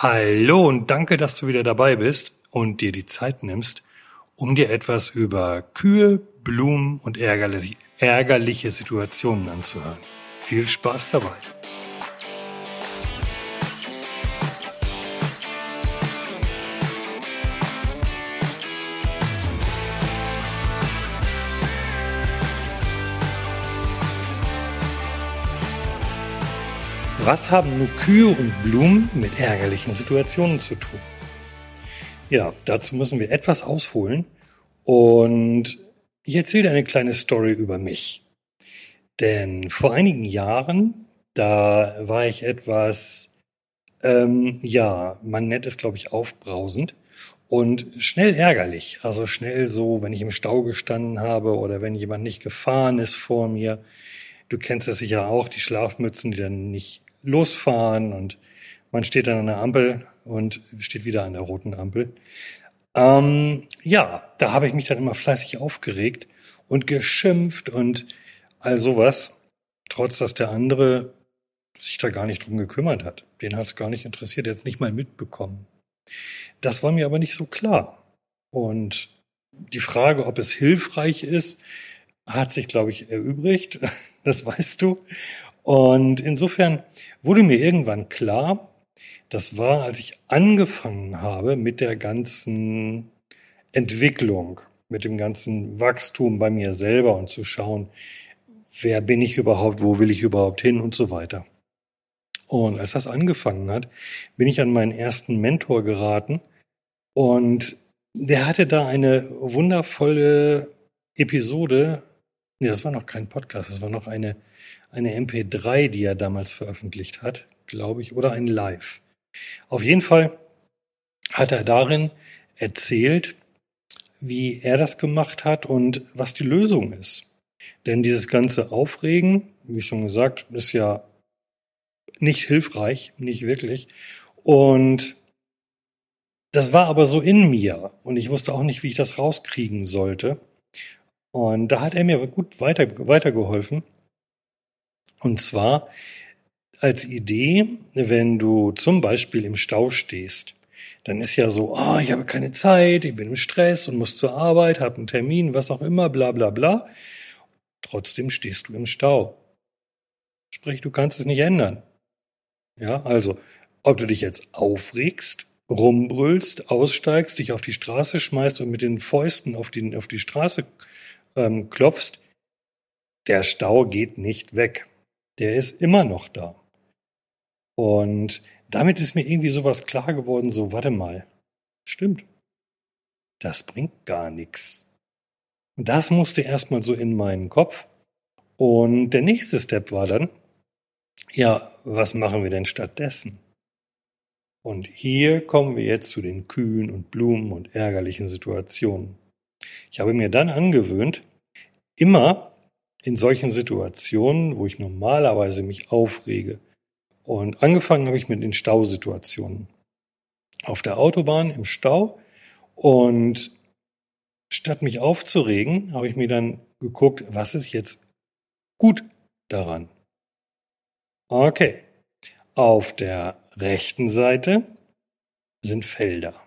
Hallo und danke, dass du wieder dabei bist und dir die Zeit nimmst, um dir etwas über Kühe, Blumen und ärgerliche, ärgerliche Situationen anzuhören. Viel Spaß dabei. Was haben nur Kühe und Blumen mit ärgerlichen Situationen zu tun? Ja, dazu müssen wir etwas ausholen und ich erzähle dir eine kleine Story über mich. Denn vor einigen Jahren, da war ich etwas, ähm, ja, man nennt es, glaube ich, aufbrausend und schnell ärgerlich. Also schnell so, wenn ich im Stau gestanden habe oder wenn jemand nicht gefahren ist vor mir. Du kennst das sicher auch, die Schlafmützen, die dann nicht losfahren und man steht dann an der Ampel und steht wieder an der roten Ampel. Ähm, ja, da habe ich mich dann immer fleißig aufgeregt und geschimpft und all sowas, trotz dass der andere sich da gar nicht drum gekümmert hat. Den hat es gar nicht interessiert, jetzt nicht mal mitbekommen. Das war mir aber nicht so klar. Und die Frage, ob es hilfreich ist, hat sich, glaube ich, erübrigt. Das weißt du. Und insofern wurde mir irgendwann klar, das war, als ich angefangen habe mit der ganzen Entwicklung, mit dem ganzen Wachstum bei mir selber und zu schauen, wer bin ich überhaupt, wo will ich überhaupt hin und so weiter. Und als das angefangen hat, bin ich an meinen ersten Mentor geraten und der hatte da eine wundervolle Episode. Nee, das war noch kein Podcast, das war noch eine eine MP3, die er damals veröffentlicht hat, glaube ich, oder ein Live. Auf jeden Fall hat er darin erzählt, wie er das gemacht hat und was die Lösung ist. Denn dieses ganze Aufregen, wie schon gesagt, ist ja nicht hilfreich, nicht wirklich. Und das war aber so in mir und ich wusste auch nicht, wie ich das rauskriegen sollte. Und da hat er mir gut weiter, weitergeholfen. Und zwar als Idee, wenn du zum Beispiel im Stau stehst, dann ist ja so, oh, ich habe keine Zeit, ich bin im Stress und muss zur Arbeit, habe einen Termin, was auch immer, bla bla bla. Trotzdem stehst du im Stau. Sprich, du kannst es nicht ändern. Ja, also, ob du dich jetzt aufregst, rumbrüllst, aussteigst, dich auf die Straße schmeißt und mit den Fäusten auf die, auf die Straße ähm, klopfst, der Stau geht nicht weg der ist immer noch da. Und damit ist mir irgendwie sowas klar geworden, so, warte mal, stimmt. Das bringt gar nichts. Das musste erstmal so in meinen Kopf. Und der nächste Step war dann, ja, was machen wir denn stattdessen? Und hier kommen wir jetzt zu den Kühen und Blumen und ärgerlichen Situationen. Ich habe mir dann angewöhnt, immer in solchen Situationen, wo ich normalerweise mich aufrege. Und angefangen habe ich mit den Stausituationen. Auf der Autobahn im Stau. Und statt mich aufzuregen, habe ich mir dann geguckt, was ist jetzt gut daran. Okay. Auf der rechten Seite sind Felder.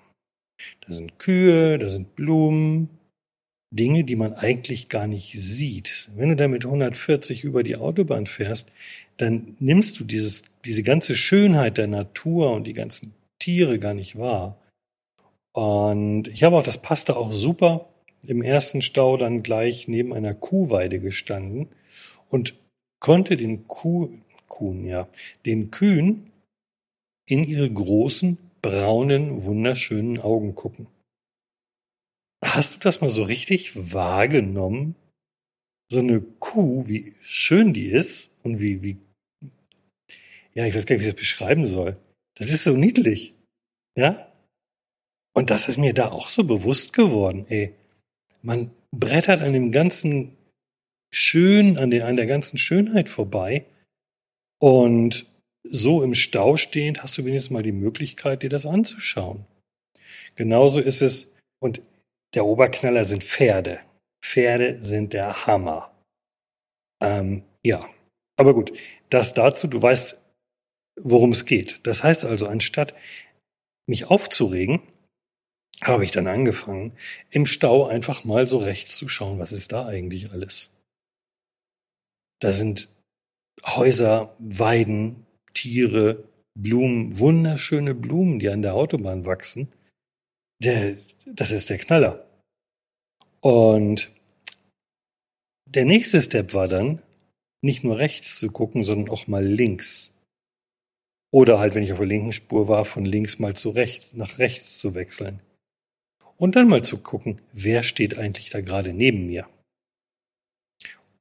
Da sind Kühe, da sind Blumen, Dinge, die man eigentlich gar nicht sieht. Wenn du da mit 140 über die Autobahn fährst, dann nimmst du dieses, diese ganze Schönheit der Natur und die ganzen Tiere gar nicht wahr. Und ich habe auch, das passte auch super, im ersten Stau dann gleich neben einer Kuhweide gestanden und konnte den Kuh, Kuhn, ja, den Kühen in ihre großen, braunen, wunderschönen Augen gucken. Hast du das mal so richtig wahrgenommen? So eine Kuh, wie schön die ist und wie, wie, ja, ich weiß gar nicht, wie ich das beschreiben soll. Das ist so niedlich. Ja? Und das ist mir da auch so bewusst geworden, ey. Man brettert an dem ganzen Schön, an, den, an der ganzen Schönheit vorbei. Und so im Stau stehend hast du wenigstens mal die Möglichkeit, dir das anzuschauen. Genauso ist es, und der Oberknaller sind Pferde. Pferde sind der Hammer. Ähm, ja, aber gut, das dazu, du weißt, worum es geht. Das heißt also, anstatt mich aufzuregen, habe ich dann angefangen, im Stau einfach mal so rechts zu schauen, was ist da eigentlich alles. Da sind Häuser, Weiden, Tiere, Blumen, wunderschöne Blumen, die an der Autobahn wachsen. Der, das ist der Knaller. Und der nächste Step war dann, nicht nur rechts zu gucken, sondern auch mal links. Oder halt, wenn ich auf der linken Spur war, von links mal zu rechts, nach rechts zu wechseln. Und dann mal zu gucken, wer steht eigentlich da gerade neben mir.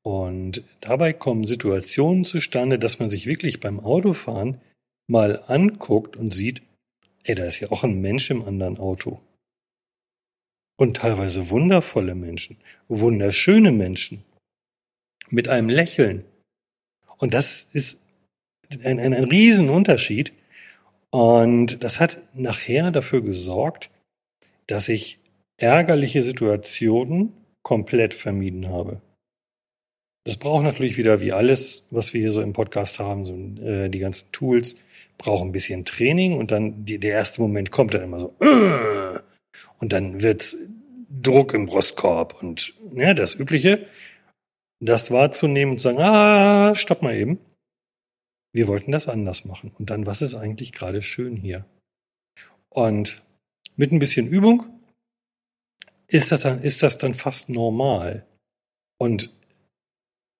Und dabei kommen Situationen zustande, dass man sich wirklich beim Autofahren mal anguckt und sieht, ey, da ist ja auch ein Mensch im anderen Auto. Und teilweise wundervolle Menschen, wunderschöne Menschen, mit einem Lächeln. Und das ist ein, ein, ein Riesenunterschied. Und das hat nachher dafür gesorgt, dass ich ärgerliche Situationen komplett vermieden habe. Das braucht natürlich wieder, wie alles, was wir hier so im Podcast haben, so äh, die ganzen Tools, braucht ein bisschen Training und dann die, der erste Moment kommt dann immer so äh, und dann wird's Druck im Brustkorb und ja, das Übliche, das wahrzunehmen und zu sagen, ah, stopp mal eben. Wir wollten das anders machen. Und dann, was ist eigentlich gerade schön hier? Und mit ein bisschen Übung ist das dann, ist das dann fast normal. Und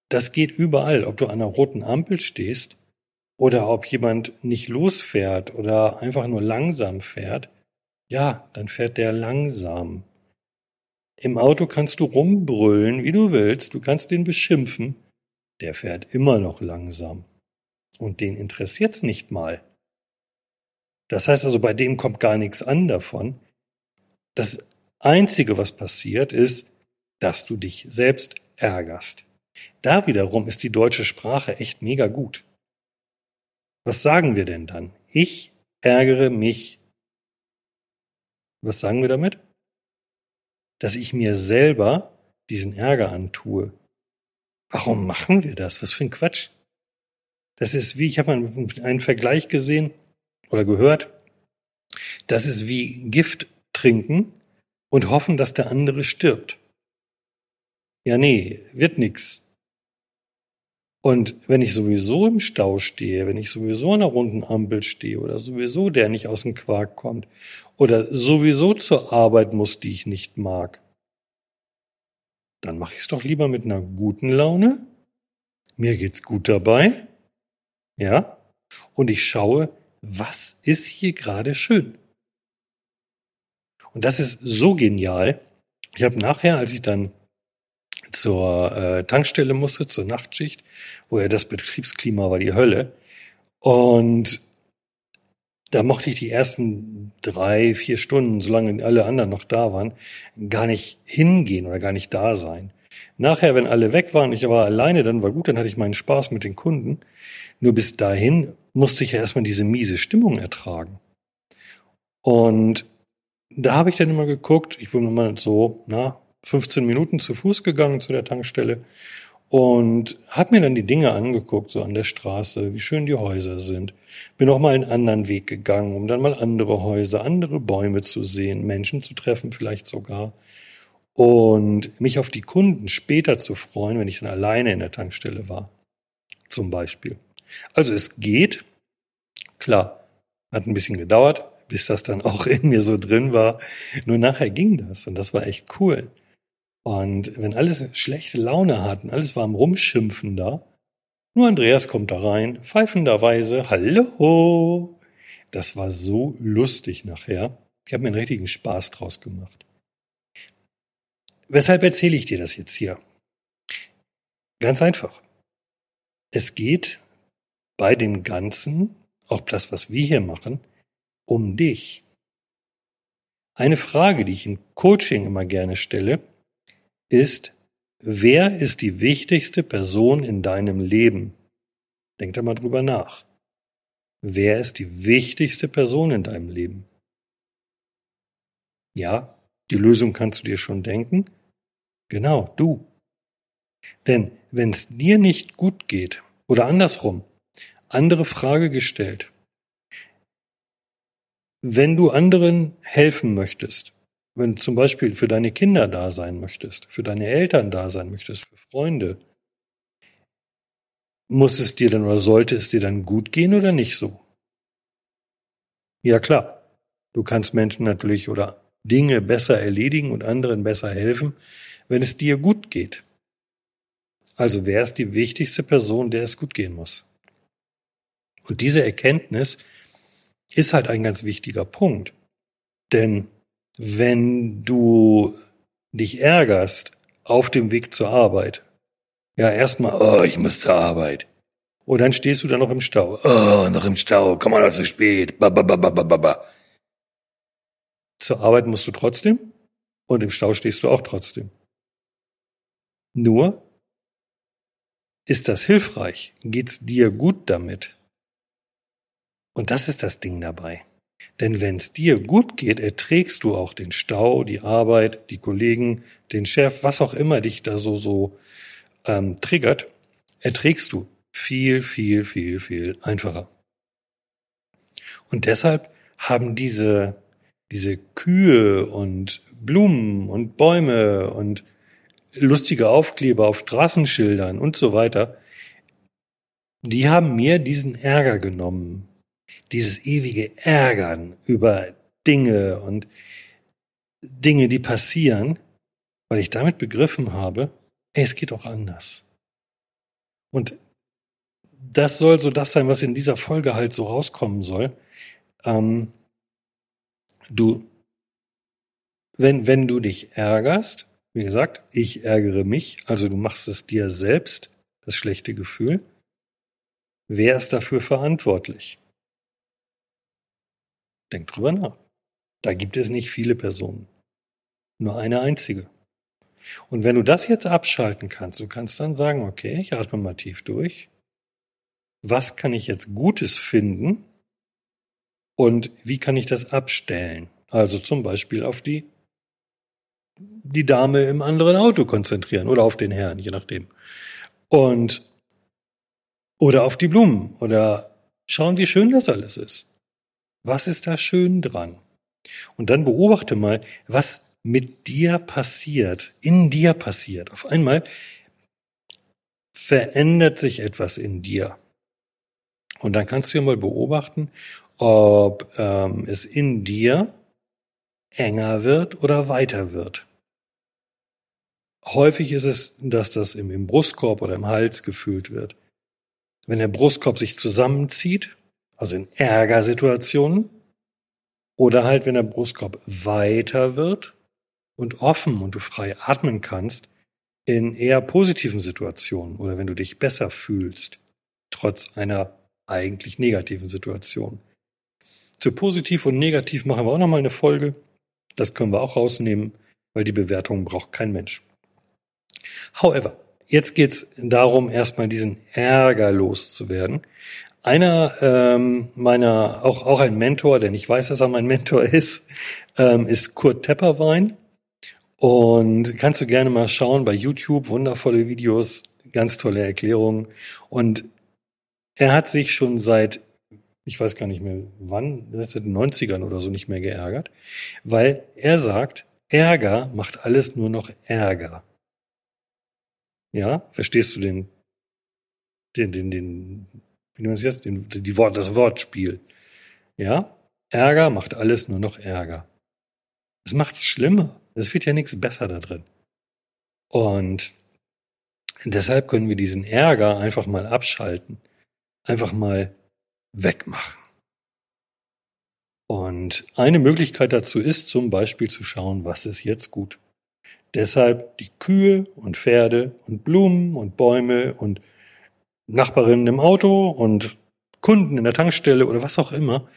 das geht überall, ob du an einer roten Ampel stehst oder ob jemand nicht losfährt oder einfach nur langsam fährt. Ja, dann fährt der langsam. Im Auto kannst du rumbrüllen, wie du willst, du kannst den beschimpfen. Der fährt immer noch langsam. Und den interessiert's nicht mal. Das heißt also, bei dem kommt gar nichts an davon. Das Einzige, was passiert, ist, dass du dich selbst ärgerst. Da wiederum ist die deutsche Sprache echt mega gut. Was sagen wir denn dann? Ich ärgere mich. Was sagen wir damit? Dass ich mir selber diesen Ärger antue. Warum machen wir das? Was für ein Quatsch. Das ist wie, ich habe einen Vergleich gesehen oder gehört. Das ist wie Gift trinken und hoffen, dass der andere stirbt. Ja, nee, wird nix. Und wenn ich sowieso im Stau stehe, wenn ich sowieso an einer runden Ampel stehe oder sowieso der nicht aus dem Quark kommt oder sowieso zur Arbeit muss, die ich nicht mag, dann mache ich es doch lieber mit einer guten Laune. Mir geht's gut dabei. Ja? Und ich schaue, was ist hier gerade schön? Und das ist so genial. Ich habe nachher, als ich dann zur äh, Tankstelle musste, zur Nachtschicht, wo ja das Betriebsklima war die Hölle. Und da mochte ich die ersten drei, vier Stunden, solange alle anderen noch da waren, gar nicht hingehen oder gar nicht da sein. Nachher, wenn alle weg waren, ich war alleine, dann war gut, dann hatte ich meinen Spaß mit den Kunden. Nur bis dahin musste ich ja erstmal diese miese Stimmung ertragen. Und da habe ich dann immer geguckt, ich bin mal so, na, 15 Minuten zu Fuß gegangen zu der Tankstelle und habe mir dann die Dinge angeguckt, so an der Straße, wie schön die Häuser sind. Bin auch mal einen anderen Weg gegangen, um dann mal andere Häuser, andere Bäume zu sehen, Menschen zu treffen vielleicht sogar. Und mich auf die Kunden später zu freuen, wenn ich dann alleine in der Tankstelle war. Zum Beispiel. Also es geht. Klar, hat ein bisschen gedauert, bis das dann auch in mir so drin war. Nur nachher ging das und das war echt cool. Und wenn alles schlechte Laune hatten, alles war am Rumschimpfen da, nur Andreas kommt da rein, pfeifenderweise, hallo. Das war so lustig nachher. Ich habe mir einen richtigen Spaß draus gemacht. Weshalb erzähle ich dir das jetzt hier? Ganz einfach. Es geht bei dem Ganzen, auch das, was wir hier machen, um dich. Eine Frage, die ich im Coaching immer gerne stelle, ist, wer ist die wichtigste Person in deinem Leben? Denk da mal drüber nach. Wer ist die wichtigste Person in deinem Leben? Ja, die Lösung kannst du dir schon denken. Genau, du. Denn wenn es dir nicht gut geht, oder andersrum, andere Frage gestellt, wenn du anderen helfen möchtest, wenn zum Beispiel für deine Kinder da sein möchtest, für deine Eltern da sein möchtest, für Freunde, muss es dir dann oder sollte es dir dann gut gehen oder nicht so? Ja klar, du kannst Menschen natürlich oder Dinge besser erledigen und anderen besser helfen, wenn es dir gut geht. Also wer ist die wichtigste Person, der es gut gehen muss? Und diese Erkenntnis ist halt ein ganz wichtiger Punkt. Denn wenn du dich ärgerst auf dem Weg zur Arbeit, ja, erstmal, oh, ich muss zur Arbeit. Und dann stehst du da noch im Stau. Oh, noch im Stau, komm mal zu spät. Ba, ba, ba, ba, ba, ba. Zur Arbeit musst du trotzdem und im Stau stehst du auch trotzdem. Nur, ist das hilfreich? Geht's dir gut damit? Und das ist das Ding dabei. Denn wenn es dir gut geht, erträgst du auch den Stau, die Arbeit, die Kollegen, den Chef, was auch immer dich da so so ähm, triggert, erträgst du viel, viel, viel, viel einfacher. Und deshalb haben diese diese Kühe und Blumen und Bäume und lustige Aufkleber auf Straßenschildern und so weiter, die haben mir diesen Ärger genommen, dieses ewige Ärgern über Dinge und Dinge, die passieren, weil ich damit begriffen habe, ey, es geht auch anders. Und das soll so das sein, was in dieser Folge halt so rauskommen soll. Ähm, du, wenn, wenn du dich ärgerst, wie gesagt, ich ärgere mich, also du machst es dir selbst, das schlechte Gefühl, wer ist dafür verantwortlich? Denk drüber nach. Da gibt es nicht viele Personen. Nur eine einzige. Und wenn du das jetzt abschalten kannst, du kannst dann sagen, okay, ich atme mal tief durch. Was kann ich jetzt Gutes finden? Und wie kann ich das abstellen? Also zum Beispiel auf die, die Dame im anderen Auto konzentrieren oder auf den Herrn, je nachdem. Und, oder auf die Blumen oder schauen, wie schön das alles ist. Was ist da schön dran? Und dann beobachte mal, was mit dir passiert, in dir passiert. Auf einmal verändert sich etwas in dir. Und dann kannst du ja mal beobachten, ob ähm, es in dir enger wird oder weiter wird. Häufig ist es, dass das im, im Brustkorb oder im Hals gefühlt wird. Wenn der Brustkorb sich zusammenzieht, also in Ärgersituationen, oder halt, wenn der Brustkorb weiter wird und offen und du frei atmen kannst, in eher positiven Situationen oder wenn du dich besser fühlst, trotz einer eigentlich negativen Situation. Zu positiv und negativ machen wir auch nochmal eine Folge. Das können wir auch rausnehmen, weil die Bewertung braucht kein Mensch. However, jetzt geht's darum, erstmal diesen Ärger loszuwerden. Einer ähm, meiner, auch, auch ein Mentor, denn ich weiß, dass er mein Mentor ist, ähm, ist Kurt Tepperwein. Und kannst du gerne mal schauen bei YouTube, wundervolle Videos, ganz tolle Erklärungen. Und er hat sich schon seit ich weiß gar nicht mehr wann, seit den 90ern oder so nicht mehr geärgert, weil er sagt, Ärger macht alles nur noch Ärger. Ja, verstehst du den, den, den, den, wie nennt man jetzt, den, die Wort, das Wortspiel? Ja, Ärger macht alles nur noch Ärger. Es macht's schlimmer. Es wird ja nichts besser da drin. Und deshalb können wir diesen Ärger einfach mal abschalten. Einfach mal wegmachen. Und eine Möglichkeit dazu ist zum Beispiel zu schauen, was ist jetzt gut. Deshalb die Kühe und Pferde und Blumen und Bäume und Nachbarinnen im Auto und Kunden in der Tankstelle oder was auch immer.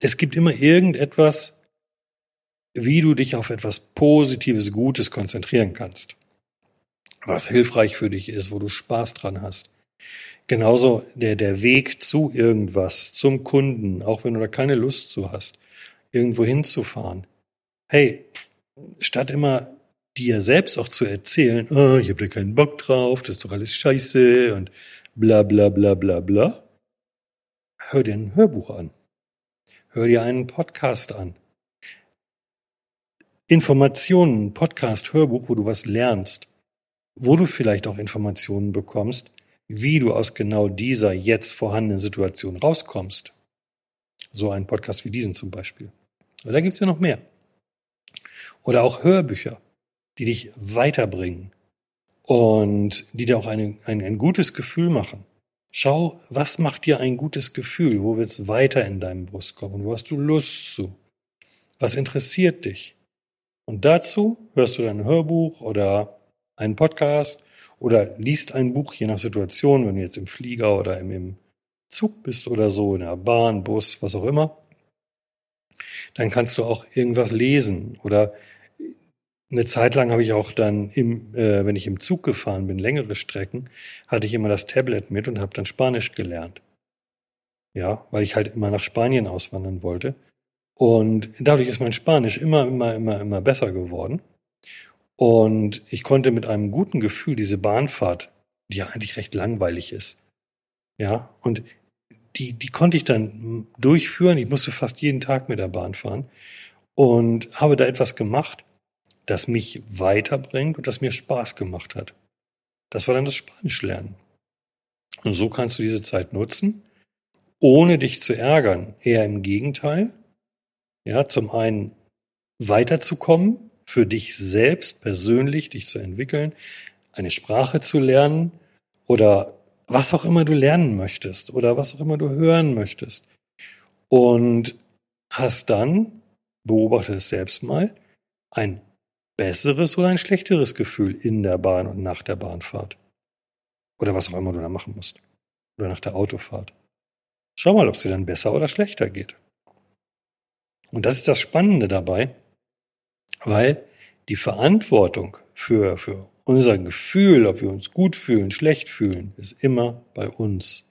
Es gibt immer irgendetwas, wie du dich auf etwas Positives, Gutes konzentrieren kannst. Was hilfreich für dich ist, wo du Spaß dran hast. Genauso der, der Weg zu irgendwas, zum Kunden, auch wenn du da keine Lust zu hast, irgendwo hinzufahren. Hey, statt immer dir selbst auch zu erzählen, oh, ich habe da keinen Bock drauf, das ist doch alles scheiße und bla bla bla bla bla, hör dir ein Hörbuch an. Hör dir einen Podcast an. Informationen, Podcast, Hörbuch, wo du was lernst, wo du vielleicht auch Informationen bekommst, wie du aus genau dieser jetzt vorhandenen Situation rauskommst. So ein Podcast wie diesen zum Beispiel. Aber da gibt es ja noch mehr. Oder auch Hörbücher, die dich weiterbringen und die dir auch eine, ein, ein gutes Gefühl machen. Schau, was macht dir ein gutes Gefühl? Wo willst du weiter in deinem Brustkorb? Und wo hast du Lust zu? Was interessiert dich? Und dazu hörst du dein Hörbuch oder einen Podcast oder liest ein Buch, je nach Situation, wenn du jetzt im Flieger oder im, im Zug bist oder so, in der Bahn, Bus, was auch immer. Dann kannst du auch irgendwas lesen oder eine Zeit lang habe ich auch dann, im, äh, wenn ich im Zug gefahren bin, längere Strecken, hatte ich immer das Tablet mit und habe dann Spanisch gelernt. Ja, weil ich halt immer nach Spanien auswandern wollte. Und dadurch ist mein Spanisch immer, immer, immer, immer besser geworden. Und ich konnte mit einem guten Gefühl diese Bahnfahrt, die ja eigentlich recht langweilig ist, ja, und die, die konnte ich dann durchführen. Ich musste fast jeden Tag mit der Bahn fahren und habe da etwas gemacht, das mich weiterbringt und das mir Spaß gemacht hat. Das war dann das Spanisch lernen. Und so kannst du diese Zeit nutzen, ohne dich zu ärgern. Eher im Gegenteil. Ja, zum einen weiterzukommen, für dich selbst persönlich dich zu entwickeln, eine Sprache zu lernen oder was auch immer du lernen möchtest oder was auch immer du hören möchtest. Und hast dann, beobachte es selbst mal, ein besseres oder ein schlechteres Gefühl in der Bahn und nach der Bahnfahrt. Oder was auch immer du da machen musst. Oder nach der Autofahrt. Schau mal, ob es dir dann besser oder schlechter geht. Und das ist das Spannende dabei, weil die Verantwortung für, für unser Gefühl, ob wir uns gut fühlen, schlecht fühlen, ist immer bei uns.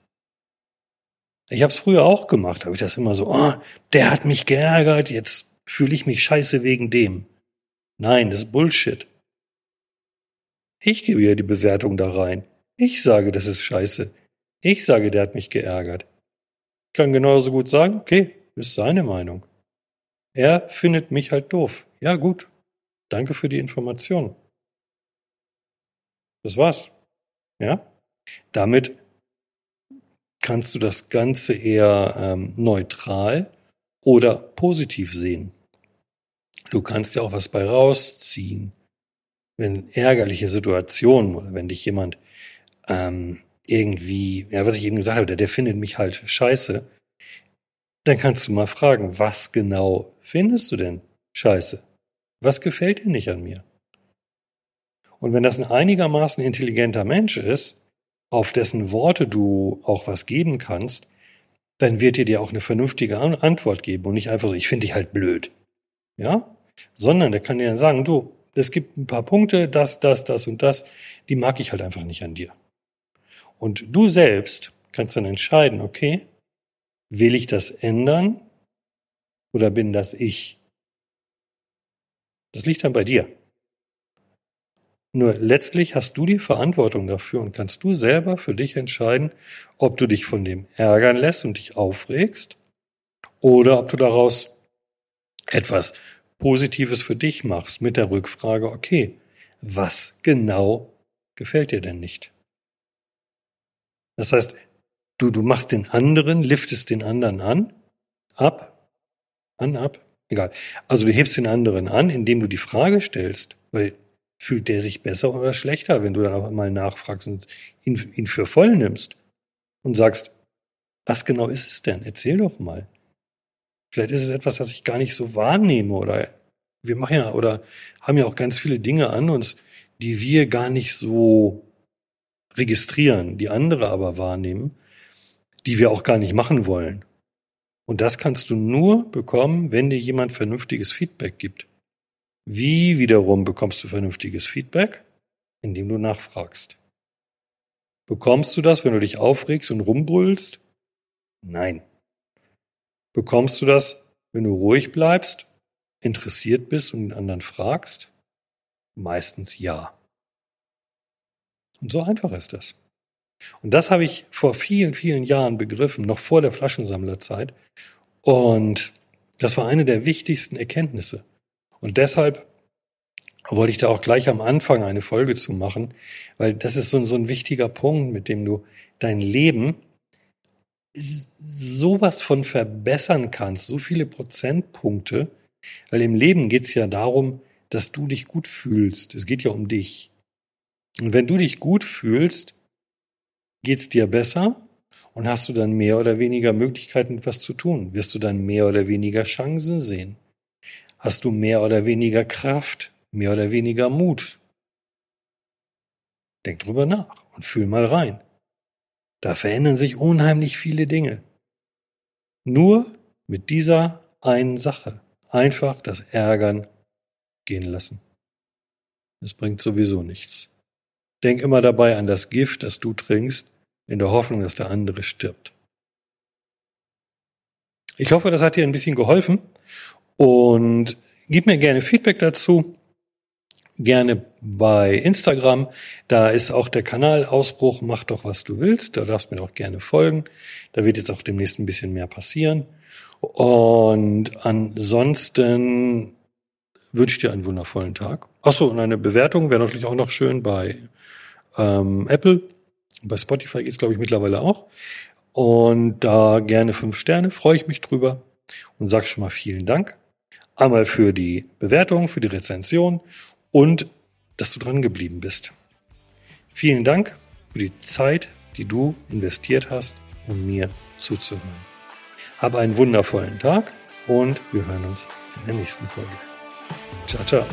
Ich habe es früher auch gemacht, habe ich das immer so, oh, der hat mich geärgert, jetzt fühle ich mich scheiße wegen dem. Nein, das ist Bullshit. Ich gebe ja die Bewertung da rein. Ich sage, das ist scheiße. Ich sage, der hat mich geärgert. Ich kann genauso gut sagen, okay, ist seine Meinung. Er findet mich halt doof. Ja, gut. Danke für die Information. Das war's. Ja? Damit kannst du das Ganze eher ähm, neutral oder positiv sehen. Du kannst ja auch was bei rausziehen. Wenn ärgerliche Situationen oder wenn dich jemand ähm, irgendwie, ja, was ich eben gesagt habe, der, der findet mich halt scheiße, dann kannst du mal fragen, was genau findest du denn scheiße? Was gefällt dir nicht an mir? Und wenn das ein einigermaßen intelligenter Mensch ist, auf dessen Worte du auch was geben kannst, dann wird er dir auch eine vernünftige Antwort geben und nicht einfach so, ich finde dich halt blöd. Ja? Sondern der kann dir dann sagen, du, es gibt ein paar Punkte, das, das, das und das, die mag ich halt einfach nicht an dir. Und du selbst kannst dann entscheiden, okay, will ich das ändern oder bin das ich? Das liegt dann bei dir. Nur letztlich hast du die Verantwortung dafür und kannst du selber für dich entscheiden, ob du dich von dem ärgern lässt und dich aufregst oder ob du daraus etwas Positives für dich machst mit der Rückfrage, okay, was genau gefällt dir denn nicht? Das heißt, du, du machst den anderen, liftest den anderen an, ab, an, ab, egal. Also du hebst den anderen an, indem du die Frage stellst, weil fühlt der sich besser oder schlechter, wenn du dann auch einmal nachfragst und ihn, ihn für voll nimmst und sagst, was genau ist es denn? Erzähl doch mal. Vielleicht ist es etwas, das ich gar nicht so wahrnehme oder wir machen ja oder haben ja auch ganz viele Dinge an uns, die wir gar nicht so registrieren, die andere aber wahrnehmen, die wir auch gar nicht machen wollen. Und das kannst du nur bekommen, wenn dir jemand vernünftiges Feedback gibt. Wie wiederum bekommst du vernünftiges Feedback? Indem du nachfragst. Bekommst du das, wenn du dich aufregst und rumbrüllst? Nein. Bekommst du das, wenn du ruhig bleibst, interessiert bist und den anderen fragst? Meistens ja. Und so einfach ist das. Und das habe ich vor vielen, vielen Jahren begriffen, noch vor der Flaschensammlerzeit. Und das war eine der wichtigsten Erkenntnisse. Und deshalb wollte ich da auch gleich am Anfang eine Folge zu machen, weil das ist so, so ein wichtiger Punkt, mit dem du dein Leben sowas von verbessern kannst, so viele Prozentpunkte, weil im Leben geht es ja darum, dass du dich gut fühlst. Es geht ja um dich. Und wenn du dich gut fühlst, geht es dir besser und hast du dann mehr oder weniger Möglichkeiten, etwas zu tun. Wirst du dann mehr oder weniger Chancen sehen. Hast du mehr oder weniger Kraft, mehr oder weniger Mut. Denk drüber nach und fühl mal rein. Da verändern sich unheimlich viele Dinge. Nur mit dieser einen Sache. Einfach das Ärgern gehen lassen. Es bringt sowieso nichts. Denk immer dabei an das Gift, das du trinkst, in der Hoffnung, dass der andere stirbt. Ich hoffe, das hat dir ein bisschen geholfen und gib mir gerne Feedback dazu gerne bei Instagram. Da ist auch der Kanal Ausbruch, mach doch was du willst. Da darfst du mir auch gerne folgen. Da wird jetzt auch demnächst ein bisschen mehr passieren. Und ansonsten wünsche ich dir einen wundervollen Tag. Achso, und eine Bewertung wäre natürlich auch noch schön bei ähm, Apple. Bei Spotify geht's glaube ich, mittlerweile auch. Und da gerne fünf Sterne, freue ich mich drüber und sag schon mal vielen Dank. Einmal für die Bewertung, für die Rezension und dass du dran geblieben bist. Vielen Dank für die Zeit, die du investiert hast, um mir zuzuhören. Habe einen wundervollen Tag und wir hören uns in der nächsten Folge. Ciao, ciao.